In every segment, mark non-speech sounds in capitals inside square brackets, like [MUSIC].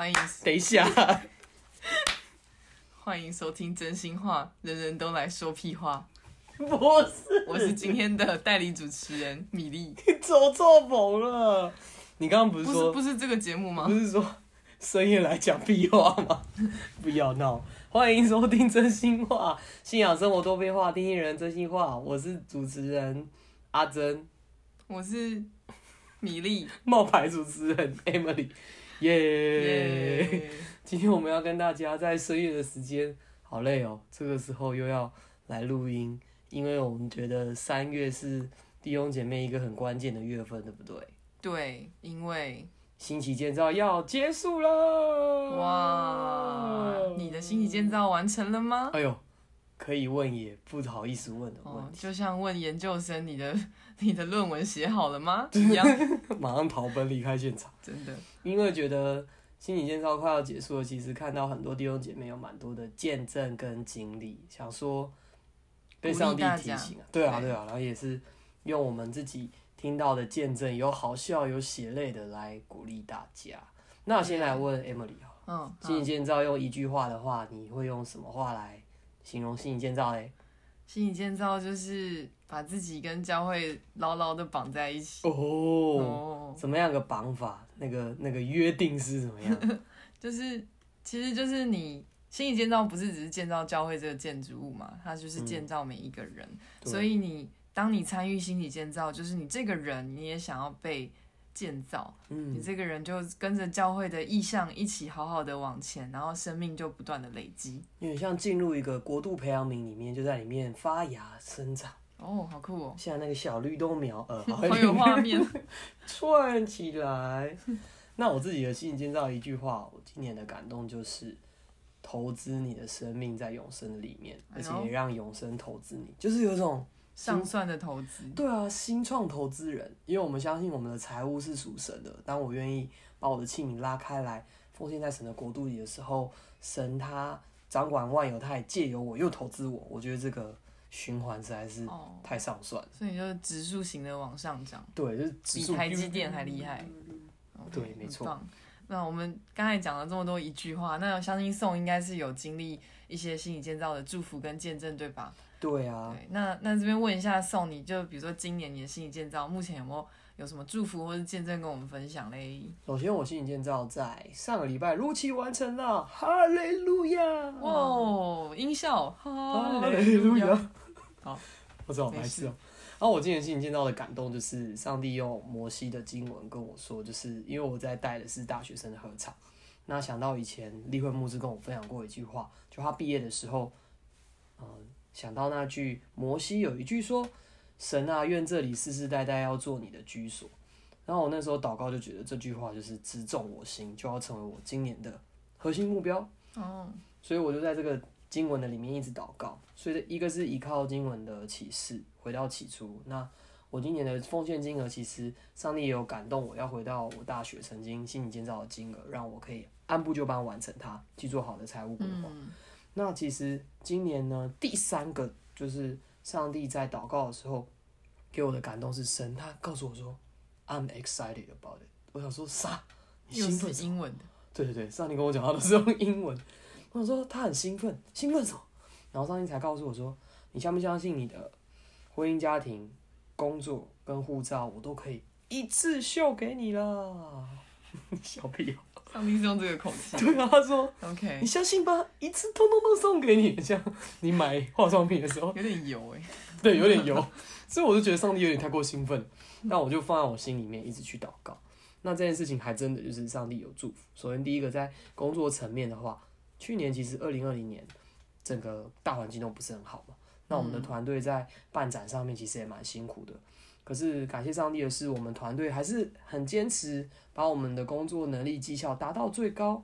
欢迎等一下，[LAUGHS] 欢迎收听真心话，人人都来说屁话。不是，我是今天的代理主持人米粒，你走错棚了。你刚刚不是不说是不是这个节目吗不？是说深夜来讲屁话吗？[LAUGHS] 不要闹！欢迎收听真心话，信仰生活多变化，听听人真心话。我是主持人阿珍，我是米粒，冒牌主持人 Emily，耶、耶！今天我们要跟大家在深夜的时间，好累哦，这个时候又要来录音，因为我们觉得三月是弟兄姐妹一个很关键的月份，对不对？对，因为新期建造要结束了，哇，你的心理建造完成了吗？哎呦，可以问也不好意思问的问哦，题，就像问研究生，你的 [LAUGHS] 你的论文写好了吗？[LAUGHS] 一样，[LAUGHS] 马上逃奔离开现场，真的，因为觉得心理建造快要结束了，其实看到很多弟兄姐妹有蛮多的见证跟经历，想说被上帝提醒啊，对啊对。对啊，然后也是用我们自己听到的见证，有好笑有血泪的来鼓励大家。那我先来问 Emily 啊，嗯，心理建造用一句话的话，你会用什么话来形容心理建造嘞？心理建造就是把自己跟教会牢牢的绑在一起。哦，哦，怎么样个绑法？那个那个约定是怎么样？[LAUGHS] 就是其实就是你心理建造不是只是建造教会这个建筑物嘛，它就是建造每一个人。对所以你当你参与心理建造，就是你这个人你也想要被建造，你嗯，这个人就跟着教会的意向一起好好的往前，然后生命就不断的累积。有点像进入一个国度培养皿里面，就在里面发芽生长，哦，好酷哦，像那个小绿豆苗，呃，[LAUGHS] 好有画面。[LAUGHS] 串起来。那我自己的心理建造一句话，我今年的感动就是。投资你的生命在永生的里面，而且也让永生投资你，就是有种上算的投资，对啊，新创投资人，因为我们相信我们的财务是属神的。当我愿意把我的器皿拉开来，奉献在神的国度里的时候，神他掌管万有，他也借由我又投资我。我觉得这个循环实在是哦，太上算了。所以就是指数型的往上涨，对，就是比台积电还厉害。对没错。那我们刚才讲了这么多一句话，那我相信宋应该是有经历一些心理建造的祝福跟见证，对吧？对啊，对，那那这边问一下宋，你就比如说今年你的心理建造，目前有没有有什么祝福或者见证跟我们分享嘞？首先我心理建造在上个礼拜如期完成了，哈利路亚！哇，哦音效，哈哈利利路亚。！好，[LAUGHS] 我知道没白痴哦。然后我今年心理建造的感动，就是上帝用摩西的经文跟我说，就是因为我在带的是大学生的合唱，那想到以前立慧牧师跟我分享过一句话，就他毕业的时候，嗯、想到那句摩西有一句说：“神啊，愿这里世世代代要做你的居所。”然后我那时候祷告就觉得这句话就是直中我心，就要成为我今年的核心目标。哦，所以我就在这个经文的里面一直祷告。所以一个是依靠经文的启示，回到起初。那我今年的奉献金额，其实上帝也有感动我，要回到我大学曾经心理建造的金额，让我可以按部就班完成它，去做好的财务规划。嗯，那其实今年呢，第三个就是上帝在祷告的时候给我的感动是神，他告诉我说，I'm excited about it。我想说啥？你又兴奋是英文的，对对对，上帝跟我讲，他都是用英文。我想说他很兴奋，兴奋什么？然后上帝才告诉我说，你相不相信你的婚姻、家庭、工作跟护照，我都可以一次秀给你啦。[LAUGHS] 小屁哦、上帝是用这个口气。对啊，他说 OK，你相信吧，一次通通都送给你，这样你买化妆品的时候，有点油哎。对，有点油，所以我就觉得上帝有点太过兴奋，那我就放在我心里面，一直去祷告。那这件事情还真的就是上帝有祝福。首先第一个在工作层面的话，去年其实二零二零年整个大环境都不是很好嘛，那我们的团队在办展上面其实也蛮辛苦的。可是感谢上帝的是，我们团队还是很坚持把我们的工作能力绩效达到最高，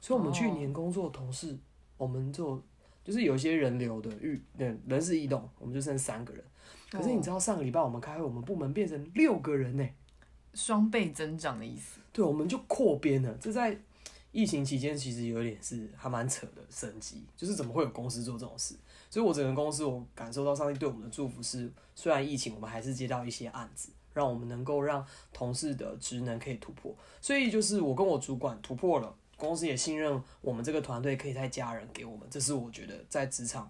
所以我们去年工作同事，我们就就是有一些人流的预人人事异动，我们就剩三个人。可是你知道上个礼拜我们开会，我们部门变成六个人呢、双倍增长的意思。对，我们就扩编了。这在疫情期间其实有点是还蛮扯的升级，就是怎么会有公司做这种事？所以我整个公司我感受到上帝对我们的祝福是，虽然疫情我们还是接到一些案子，让我们能够让同事的职能可以突破。所以就是我跟我主管突破了。公司也信任我们这个团队可以带家人给我们，这是我觉得在职场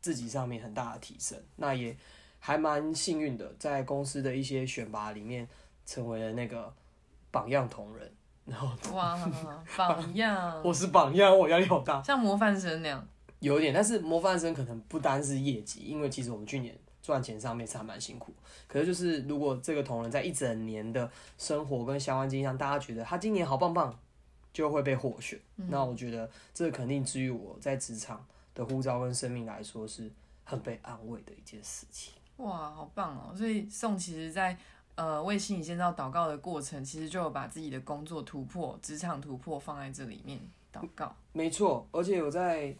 自己上面很大的提升。那也还蛮幸运的，在公司的一些选拔里面成为了那个榜样同仁。然后哇，[LAUGHS] 榜样，我是榜样，我压力好大，像模范生那样。有点，但是模范生可能不单是业绩，因为其实我们去年赚钱上面是还蛮辛苦。可是就是如果这个同仁在一整年的生活跟相关经历上，大家觉得他今年好棒棒，就会被获选。那我觉得这肯定至于我在职场的呼召跟生命来说，是很被安慰的一件事情。哇，好棒哦！所以宋其实，在呃为心理建造祷告的过程，其实就有把自己的工作突破、职场突破放在这里面祷告。没错，而且有在。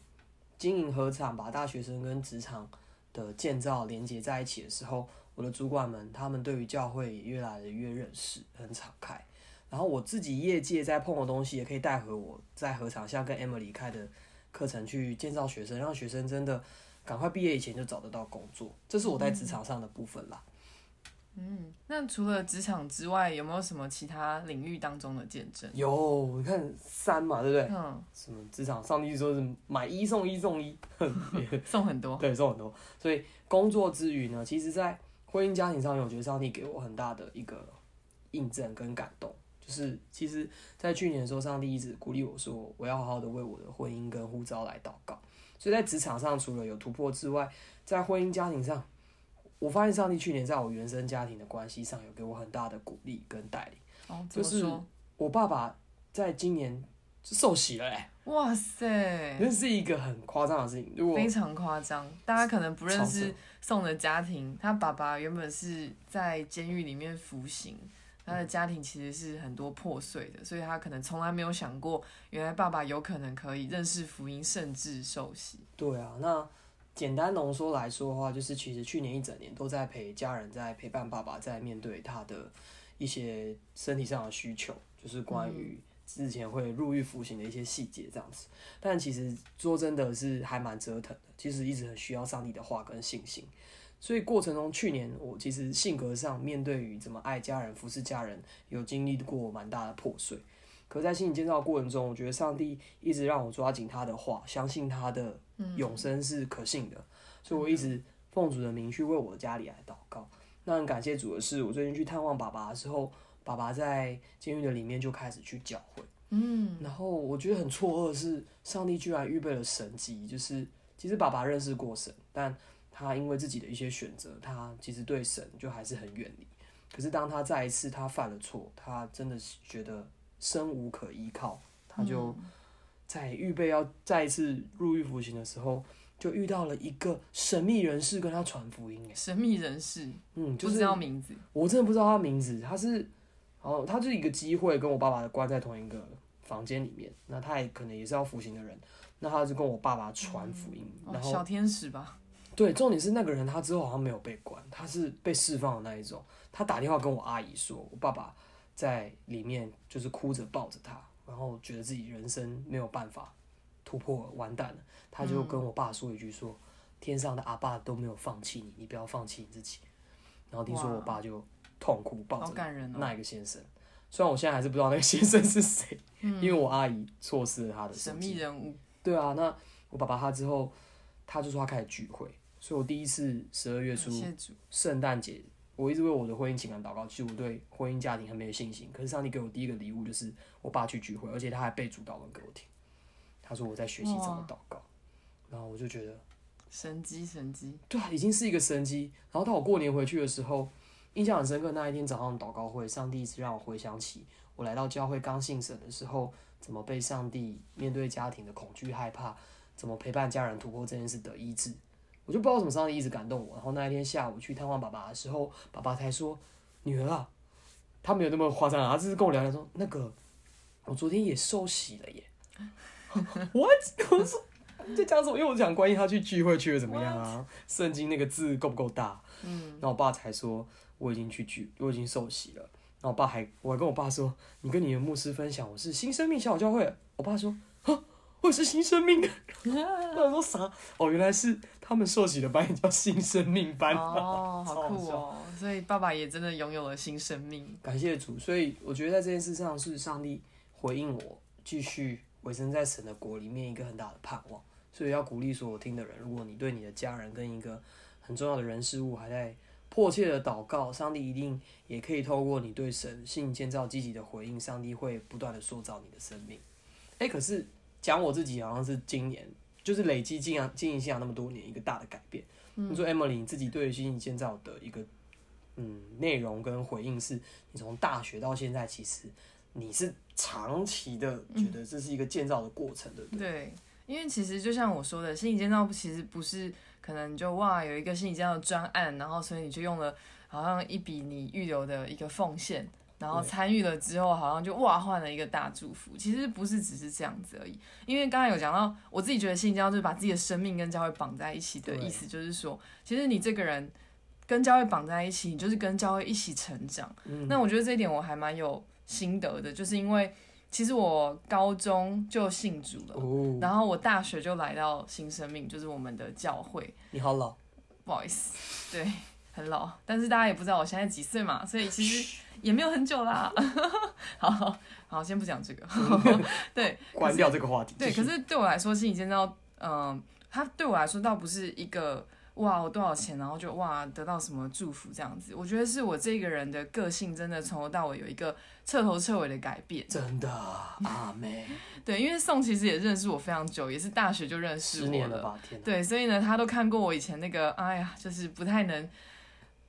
经营合场，把大学生跟职场的建造连接在一起的时候，我的主管们他们对于教会也越来越认识，很敞开。然后我自己业界在碰的东西，也可以带回我在合场，像跟 Emily 开的课程去建造学生，让学生真的赶快毕业以前就找得到工作。这是我在职场上的部分啦。嗯，那除了职场之外，有没有什么其他领域当中的见证？有，你看三嘛，对不对？嗯。什么职场？上帝说是买一送一送一，[LAUGHS] 送很多。对，送很多。所以工作之余呢，其实，在婚姻家庭上面，我觉得上帝给我很大的一个印证跟感动。就是其实，在去年的时候，上帝一直鼓励我说，我要好好的为我的婚姻跟呼召来祷告。所以在职场上，除了有突破之外，在婚姻家庭上。我发现上帝去年在我原生家庭的关系上有给我很大的鼓励跟带领。哦，就是我爸爸在今年受洗了，哎，哇塞，那是一个很夸张的事情。如果非常夸张，大家可能不认识宋的家庭，他爸爸原本是在监狱里面服刑，他的家庭其实是很多破碎的，所以他可能从来没有想过，原来爸爸有可能可以认识福音，甚至受洗。对啊，那。简单浓缩来说的话，就是其实去年一整年都在陪家人，在陪伴爸爸，在面对他的一些身体上的需求，就是关于之前会入狱服刑的一些细节这样子。但其实说真的是还蛮折腾的，其实一直很需要上帝的话跟信心。所以过程中，去年我其实性格上面对于怎么爱家人、服侍家人，有经历过蛮大的破碎。可在心理建造过程中，我觉得上帝一直让我抓紧他的话，相信他的永生是可信的，所以我一直奉主的名去为我的家里来祷告。那很感谢主的是，我最近去探望爸爸的时候，爸爸在监狱的里面就开始去教会。嗯，然后我觉得很错愕是，上帝居然预备了神迹，就是其实爸爸认识过神，但他因为自己的一些选择，他其实对神就还是很远离。可是当他再一次他犯了错，他真的是觉得。生无可依靠，他就在预备要再一次入狱服刑的时候，就遇到了一个神秘人士跟他传福音。神秘人士，嗯，不知道名字，我真的不知道他名字。他是，哦，他就是一个机会跟我爸爸关在同一个房间里面。那他也可能也是要服刑的人，那他就跟我爸爸传福音。然后小天使吧？对，重点是那个人他之后好像没有被关，他是被释放的那一种。他打电话跟我阿姨说，我爸爸。在里面就是哭着抱着他，然后觉得自己人生没有办法突破，完蛋了。他就跟我爸说一句：“说天上的阿爸都没有放弃你，你不要放弃你自己。”然后听说我爸就痛哭抱着那一个先生。虽然我现在还是不知道那个先生是谁，[LAUGHS] 因为我阿姨错失了他的神秘人物。对啊，那我爸爸他之后他就说他开始聚会，所以我第一次十二月初圣诞节。我一直为我的婚姻情感祷告，其实我对婚姻家庭很没有信心。可是上帝给我第一个礼物就是我爸去聚会，而且他还背主祷文给我听。他说我在学习怎么祷告，然后我就觉得神机神机，对啊，已经是一个神机。然后到我过年回去的时候，印象很深刻。那一天早上祷告会，上帝一直让我回想起我来到教会刚信神的时候，怎么被上帝面对家庭的恐惧害怕，怎么陪伴家人突破这件事的医治。我就不知道什么上帝一直感动我，然后那一天下午去探望爸爸的时候，爸爸才说：“女儿啊，他没有那么夸张啊，他只是跟我聊聊说，那个我昨天也受洗了耶。[LAUGHS] ”What？我说在讲什么？因为我想关心他去聚会去的怎么样啊？圣经那个字够不够大？嗯，然后我爸才说我已经去聚，我已经受洗了。然后我爸还我还跟我爸说：“你跟你的牧师分享，我是新生命小教会。”我爸说：“哈。”我是新生命，[LAUGHS] 我说啥？哦，原来是他们受洗的班也叫新生命班哦，[LAUGHS] 好酷哦！所以爸爸也真的拥有了新生命，感谢主。所以我觉得在这件事上是上帝回应我，继续委身在神的国里面一个很大的盼望。所以要鼓励所有听的人，如果你对你的家人跟一个很重要的人事物还在迫切的祷告，上帝一定也可以透过你对神性建造积极的回应，上帝会不断的塑造你的生命。哎，可是讲我自己好像是今年就是累积经营经营信仰那么多年一个大的改变。你说 Emily 你自己对新性建造的一个嗯内容跟回应，是你从大学到现在，其实你是长期的觉得这是一个建造的过程，对不对？对。因为其实就像我说的，心理建造其实不是可能就哇有一个心理建造专案，然后所以你就用了好像一笔你预留的一个奉献，然后参与了之后好像就哇换了一个大祝福。其实不是只是这样子而已。因为刚才有讲到，我自己觉得信教就是把自己的生命跟教会绑在一起的意思，就是说其实你这个人跟教会绑在一起，你就是跟教会一起成长。那我觉得这一点我还蛮有心得的，就是因为。其实我高中就信主了，然后我大学就来到新生命，就是我们的教会。你好老，不好意思，对，很老。但是大家也不知道我现在几岁嘛，所以其实也没有很久啦。[LAUGHS] 好好，先不讲这个。[LAUGHS] 对，关掉这个话题。对，可是对我来说，心理建造，嗯，它对我来说倒不是一个。哇，我多少钱，然后就哇得到什么祝福这样子，我觉得是我这个人的个性真的从头到尾有一个彻头彻尾的改变。真的，阿妹。[LAUGHS] 对，因为宋其实也认识我非常久，也是大学就认识我了。对，所以呢，他都看过我以前那个，哎呀，就是不太能，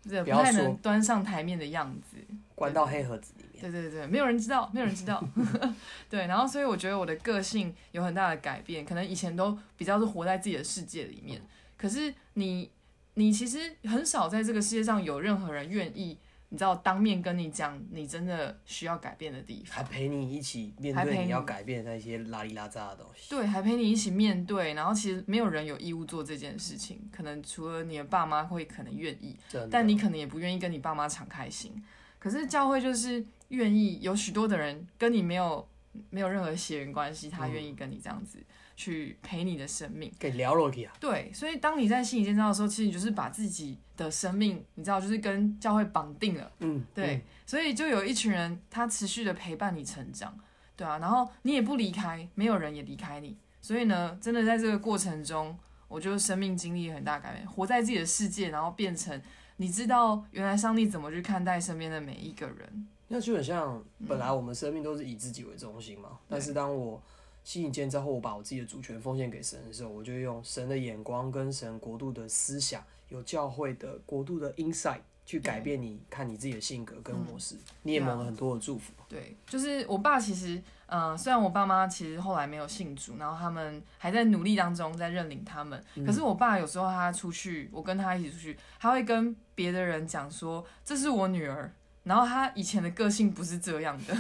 不太能端上台面的样子，关到黑盒子里面。对对对，没有人知道，[LAUGHS] 没有人知道。[LAUGHS] 对，然后所以我觉得我的个性有很大的改变，可能以前都比较是活在自己的世界里面。可是你，你其实很少在这个世界上有任何人愿意，你知道当面跟你讲你真的需要改变的地方，还陪你一起面对你要改变的那些拉里拉扎的东西。对，还陪你一起面对。然后其实没有人有义务做这件事情，可能除了你的爸妈会可能愿意，但你可能也不愿意跟你爸妈敞开心。可是教会就是愿意有许多的人跟你没有没有任何血缘关系，他愿意跟你这样子。去陪你的生命，给聊落去啊。对，所以当你在心理建造的时候，其实你就是把自己的生命，你知道，就是跟教会绑定了。嗯，对，所以就有一群人，他持续的陪伴你成长，对啊，然后你也不离开，没有人也离开你，所以呢，真的在这个过程中，我觉得生命经历很大改变，活在自己的世界，然后变成你知道原来上帝怎么去看待身边的每一个人。那就很像，本来我们生命都是以自己为中心嘛，但是当我。吸引建造后，我把我自己的主权奉献给神的时候，我就用神的眼光跟神国度的思想，有教会的国度的 insight 去改变你看你自己的性格跟模式，你也蒙了很多的祝福。对，就是我爸其实，嗯，虽然我爸妈其实后来没有信主，然后他们还在努力当中在认领他们，可是我爸有时候他出去，我跟他一起出去，他会跟别的人讲说，这是我女儿。然后他以前的个性不是这样的，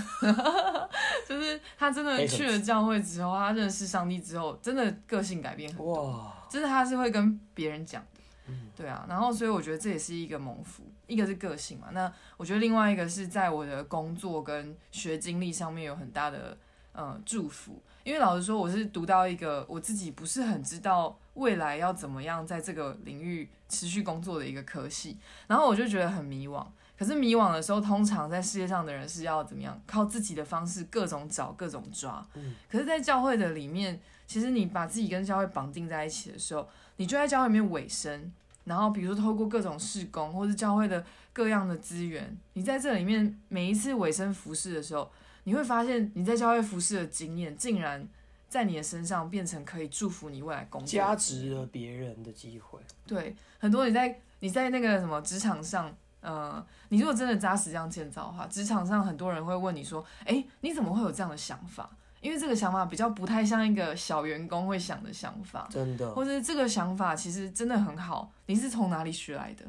[LAUGHS] 就是他真的去了教会之后，他认识上帝之后，真的个性改变很多。就是他是会跟别人讲的，对啊。然后所以我觉得这也是一个蒙福，一个是个性嘛。那我觉得另外一个是在我的工作跟学经历上面有很大的嗯祝福。因为老实说，我是读到一个我自己不是很知道未来要怎么样在这个领域持续工作的一个科系，然后我就觉得很迷惘。可是迷惘的时候，通常在世界上的人是要怎么样？靠自己的方式，各种找，各种抓。嗯。可是，在教会的里面，其实你把自己跟教会绑定在一起的时候，你就在教会里面委身。然后，比如说透过各种事工，或是教会的各样的资源，你在这里面每一次委身服侍的时候，你会发现你在教会服侍的经验，竟然在你的身上变成可以祝福你未来工作、加值了别人的机会。对，很多你在你在那个什么职场上。呃，你如果真的扎实这样建造的话，职场上很多人会问你说：“哎，你怎么会有这样的想法？”因为这个想法比较不太像一个小员工会想的想法，真的，或者这个想法其实真的很好。你是从哪里学来的？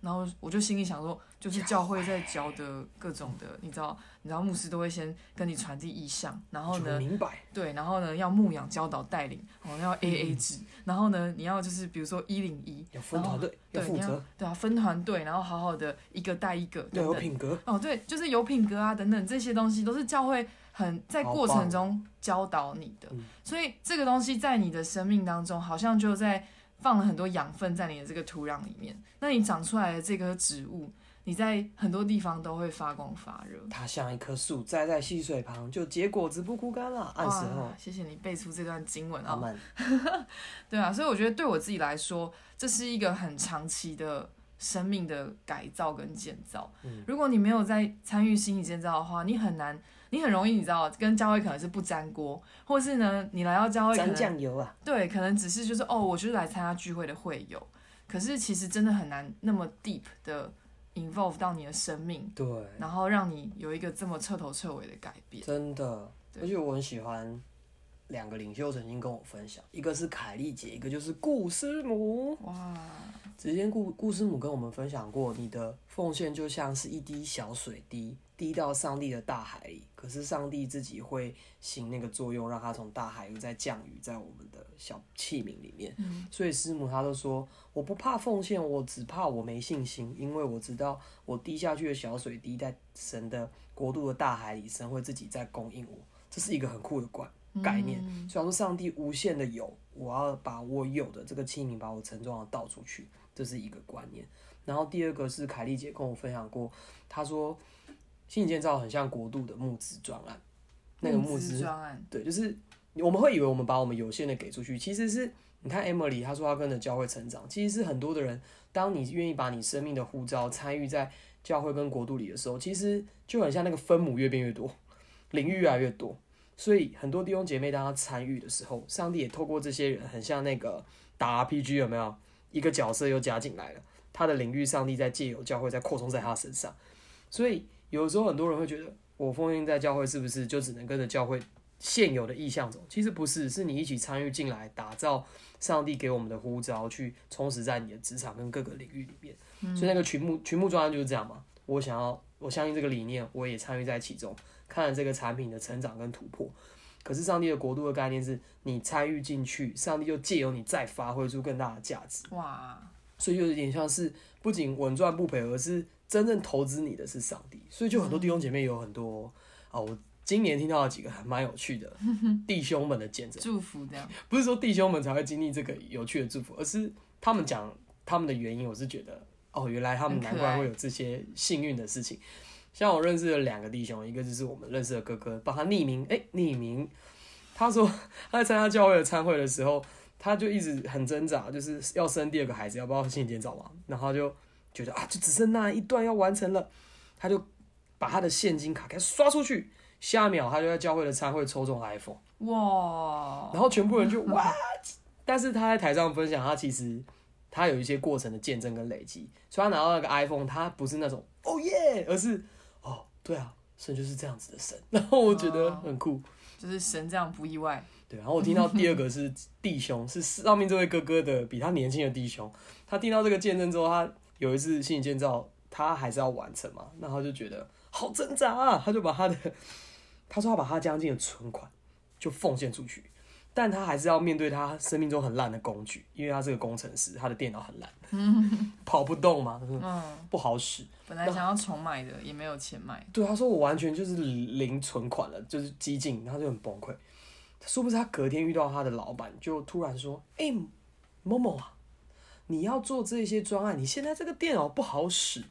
然后我就心里想说，就是教会在教的各种的，你知道，你知道牧师都会先跟你传递意向，然后呢，明白，对，然后呢要牧养、教导、带领，哦，要 A A 制，然后呢你要就是比如说一零一，要分团队，要负责，对啊，分团队，然后好好的一个带一个，要有品格，哦，对，就是有品格啊，等等这些东西都是教会很在过程中教导你的，所以这个东西在你的生命当中好像就在。放了很多养分在你的这个土壤里面，那你长出来的这棵植物，你在很多地方都会发光发热。它像一棵树栽在溪水旁，就结果子不枯干了。按时候哇，，谢谢你背出这段经文啊、[LAUGHS] 对啊，所以我觉得对我自己来说，这是一个很长期的生命的改造跟建造。嗯如果你没有在参与心理建造的话，你很难，你很容易，你知道，跟教会可能是不沾锅，或是呢，你来到教会可沾能酱油啊，对，可能只是就是哦，我就是来参加聚会的会友，可是其实真的很难那么 deep 的 involve 到你的生命，对，然后让你有一个这么彻头彻尾的改变。真的，而且我很喜欢两个领袖曾经跟我分享，一个是凯丽姐，一个就是顾师母。哇，之前顾顾师母跟我们分享过，你的奉献就像是一滴小水滴，滴到上帝的大海里，可是上帝自己会行那个作用，让它从大海又再降雨在我们的小器皿里面。嗯所以师母她都说，我不怕奉献，我只怕我没信心，因为我知道我滴下去的小水滴在神的国度的大海里，神会自己在供应我，这是一个很酷的观概念。嗯所以说上帝无限的有，我要把我有的这个器皿，把我盛装的倒出去，这是一个观念。然后第二个是凯丽姐跟我分享过，她说心理建造很像国度的募资专案，那个募资资专案，对，就是我们会以为我们把我们有限的给出去，其实是你看 Emily 她说她跟着教会成长，其实是很多的人，当你愿意把你生命的护照参与在教会跟国度里的时候，其实就很像那个分母越变越多，领域越来越多。所以很多弟兄姐妹当他参与的时候，上帝也透过这些人，很像那个打 RPG 有没有？一个角色又加进来了，他的领域上帝在借由教会在扩充在他身上。所以有时候很多人会觉得，我奉献在教会是不是就只能跟着教会现有的意向走？其实不是，是你一起参与进来，打造上帝给我们的呼召，去充实在你的职场跟各个领域里面。所以那个群牧群牧专案就是这样嘛。我想要，我相信这个理念，我也参与在其中，看了这个产品的成长跟突破。可是上帝的国度的概念是你参与进去，上帝就借由你再发挥出更大的价值。哇，所以就有点像是不仅稳赚不赔，而是真正投资你的是上帝。所以就很多弟兄姐妹有很多啊、[LAUGHS] 我今年听到了几个还蛮有趣的 [LAUGHS] 弟兄们的见证，祝福这样，不是说弟兄们才会经历这个有趣的祝福，而是他们讲他们的原因，我是觉得哦，原来他们难怪会有这些幸运的事情。像我认识的两个弟兄，一个就是我们认识的哥哥，帮他匿名，哎、匿名。他说他在参加教会的参会的时候，他就一直很挣扎，就是要生第二个孩子，要不要信建造嘛？然后他就觉得啊，就只剩那一段要完成了，他就把他的现金卡给刷出去，下一秒他就在教会的参会抽中 iPhone。哇，然后全部人就哇，但是他在台上分享，他其实他有一些过程的见证跟累积，所以他拿到那个 iPhone，他不是那种哦耶，而是哦对啊，神就是这样子的神，[LAUGHS] 然后我觉得很酷。就是神这样不意外，对，然后我听到第二个是弟兄，是上面这位哥哥的比他年轻的弟兄，他听到这个见证之后，他有一次心理建造，他还是要完成嘛，然后他就觉得好挣扎啊，他就把他的，他说他把他将近的存款就奉献出去，但他还是要面对他生命中很烂的工具，因为他是个工程师，他的电脑很烂，跑不动嘛，嗯，不好使。本来想要重买的，也没有钱买，对，他说我完全就是零存款了，就是激进，他就很崩溃。殊不知他隔天遇到他的老板，就突然说：“哎、某某啊，你要做这些专案，你现在这个电脑不好使，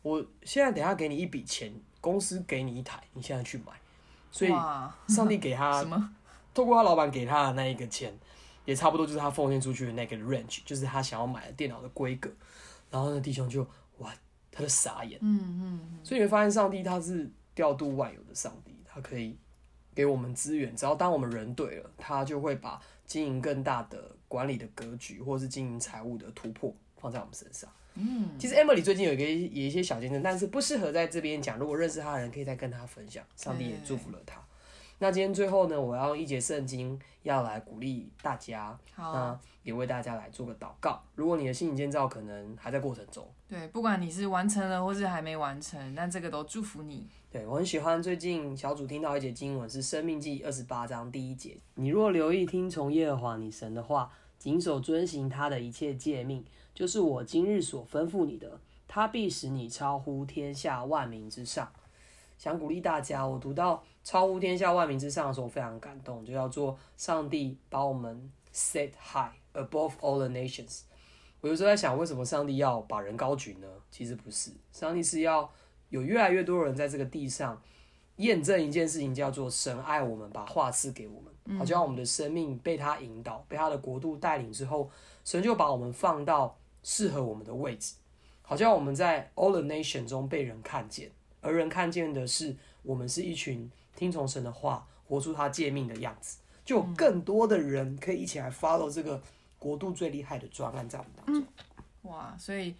我现在等下给你一笔钱，公司给你一台，你现在去买。”所以，上帝给他 [LAUGHS] 什么？透过他老板给他的那一个钱，也差不多就是他奉献出去的那个 range，就是他想要买的电脑的规格。然后那弟兄就哇，他就傻眼。嗯嗯，所以你会发现，上帝他是调度万有的上帝，他可以给我们资源，只要当我们人对了，他就会把经营更大的管理的格局，或是经营财务的突破放在我们身上。嗯，其实 Emily 最近有一个有一些小见证，但是不适合在这边讲。如果认识他的人，可以再跟他分享。上帝也祝福了他。那今天最后呢，我要用一节圣经要来鼓励大家，好，那也为大家来做个祷告。如果你的心理建造可能还在过程中，对，不管你是完成了或是还没完成，但这个都祝福你。对我很喜欢最近小组听到一节经文是《生命记》二十八章第一节。你若留意听从耶和华你神的话，谨守遵行他的一切诫命，就是我今日所吩咐你的，他必使你超乎天下万民之上。想鼓励大家，我读到超乎天下万民之上的时候，我非常感动，就叫做上帝把我们 set high above all the nations。我我有时候在想，为什么上帝要把人高举呢？其实不是，上帝是要有越来越多人在这个地上验证一件事情，叫做神爱我们，把话赐给我们，好像我们的生命被他引导，被他的国度带领之后，神就把我们放到适合我们的位置，好像我们在 All the Nation 中被人看见，而人看见的是我们是一群听从神的话，活出他诫命的样子，就有更多的人可以一起来 follow 这个。国度最厉害的专案在我们当中，哇！所以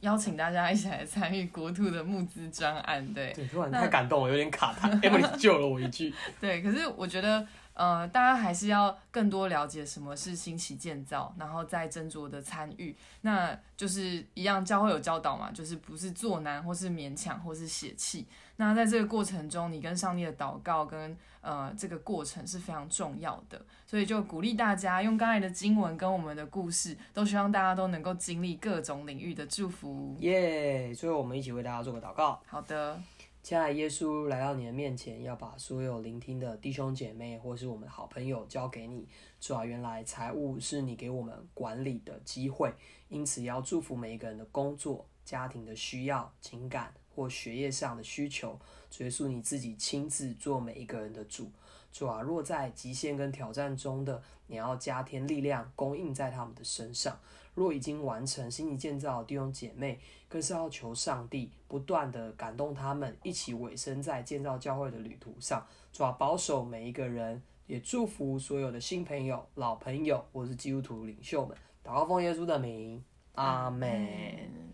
邀请大家一起来参与国度的募资专案，对，对，突然太感动了，有点卡痰。[LAUGHS] Emily 救了我一句，对。可是我觉得，呃，大家还是要更多了解什么是新奇建造，然后再斟酌的参与。那就是一样，教会有教导嘛，就是不是做难，或是勉强，或是血气。那在这个过程中，你跟上帝的祷告跟呃这个过程是非常重要的，所以就鼓励大家用刚才的经文跟我们的故事，都希望大家都能够经历各种领域的祝福。耶！最后我们一起为大家做个祷告。好的，亲爱的耶稣来到你的面前，要把所有聆听的弟兄姐妹或是我们的好朋友交给你。主啊，原来财务是你给我们管理的机会，因此要祝福每一个人的工作、家庭的需要、情感。或学业上的需求，耶稣你自己亲自做每一个人的主。主啊，若在极限跟挑战中的，你要加添力量供应在他们的身上；若已经完成心理建造弟兄姐妹，更是要求上帝不断的感动他们，一起委身在建造教会的旅途上。主要，保守每一个人，也祝福所有的新朋友、老朋友，或是基督徒领袖们。祷告奉耶稣的名，阿门，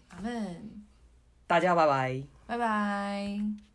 阿门。大家拜拜，拜拜。